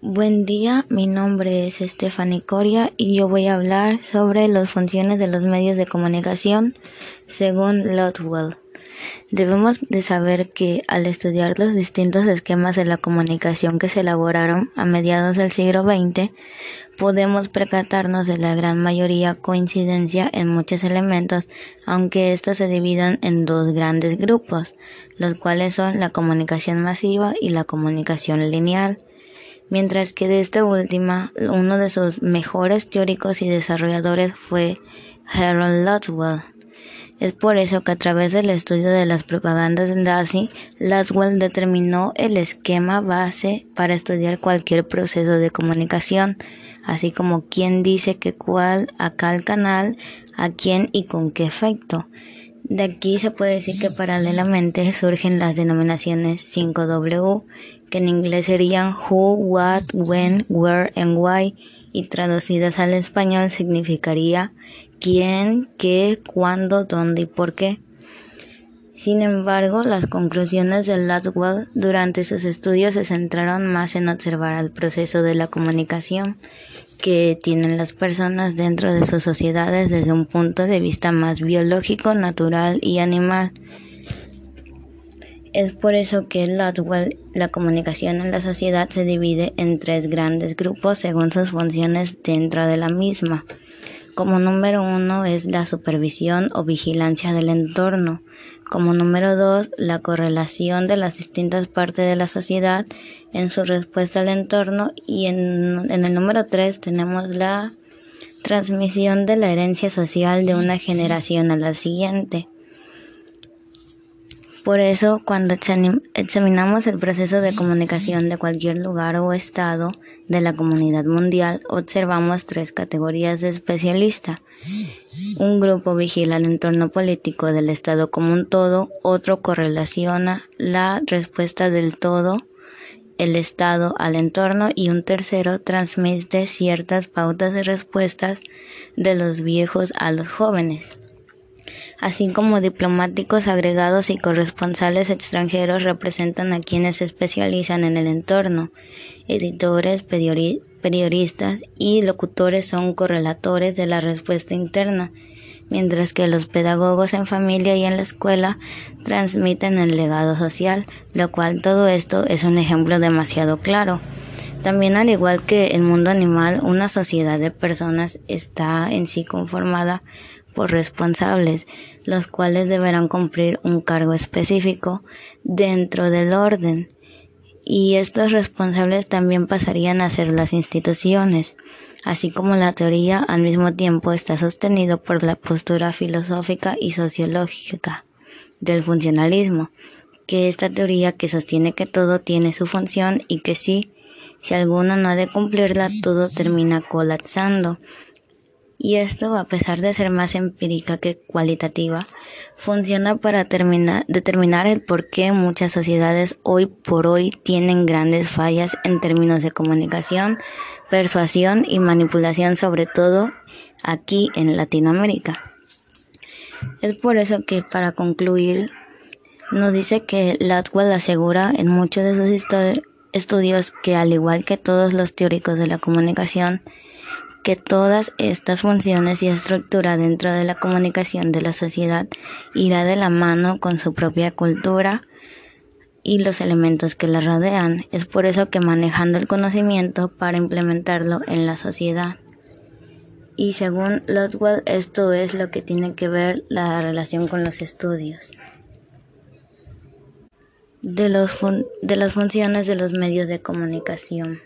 Buen día, mi nombre es Stephanie Coria y yo voy a hablar sobre las funciones de los medios de comunicación según Lotwell. Debemos de saber que al estudiar los distintos esquemas de la comunicación que se elaboraron a mediados del siglo XX, podemos percatarnos de la gran mayoría coincidencia en muchos elementos, aunque estos se dividan en dos grandes grupos, los cuales son la comunicación masiva y la comunicación lineal mientras que de esta última uno de sus mejores teóricos y desarrolladores fue Harold Laswell. Es por eso que a través del estudio de las propagandas nazi, Laswell determinó el esquema base para estudiar cualquier proceso de comunicación, así como quién dice que cuál, a cuál canal, a quién y con qué efecto. De aquí se puede decir que paralelamente surgen las denominaciones 5W, que en inglés serían who, what, when, where and why, y traducidas al español significaría quién, qué, cuándo, dónde y por qué. Sin embargo, las conclusiones de Laswell durante sus estudios se centraron más en observar el proceso de la comunicación que tienen las personas dentro de sus sociedades desde un punto de vista más biológico, natural y animal. Es por eso que la comunicación en la sociedad se divide en tres grandes grupos según sus funciones dentro de la misma. Como número uno es la supervisión o vigilancia del entorno. Como número dos, la correlación de las distintas partes de la sociedad en su respuesta al entorno. Y en, en el número tres tenemos la transmisión de la herencia social de una generación a la siguiente. Por eso, cuando examinamos el proceso de comunicación de cualquier lugar o estado de la comunidad mundial, observamos tres categorías de especialistas. Un grupo vigila el entorno político del estado como un todo, otro correlaciona la respuesta del todo, el estado al entorno y un tercero transmite ciertas pautas de respuestas de los viejos a los jóvenes así como diplomáticos agregados y corresponsales extranjeros representan a quienes se especializan en el entorno. Editores, periodistas y locutores son correlatores de la respuesta interna, mientras que los pedagogos en familia y en la escuela transmiten el legado social, lo cual todo esto es un ejemplo demasiado claro. También al igual que el mundo animal, una sociedad de personas está en sí conformada por responsables, los cuales deberán cumplir un cargo específico dentro del orden. Y estos responsables también pasarían a ser las instituciones, así como la teoría al mismo tiempo está sostenido por la postura filosófica y sociológica del funcionalismo, que esta teoría que sostiene que todo tiene su función y que si, si alguno no ha de cumplirla, todo termina colapsando. Y esto, a pesar de ser más empírica que cualitativa, funciona para determinar el por qué muchas sociedades hoy por hoy tienen grandes fallas en términos de comunicación, persuasión y manipulación, sobre todo aquí en Latinoamérica. Es por eso que, para concluir, nos dice que Latwell asegura en muchos de sus estudios que, al igual que todos los teóricos de la comunicación, que todas estas funciones y estructura dentro de la comunicación de la sociedad irá de la mano con su propia cultura y los elementos que la rodean. Es por eso que manejando el conocimiento para implementarlo en la sociedad. Y según Lotwell, esto es lo que tiene que ver la relación con los estudios de, los de las funciones de los medios de comunicación.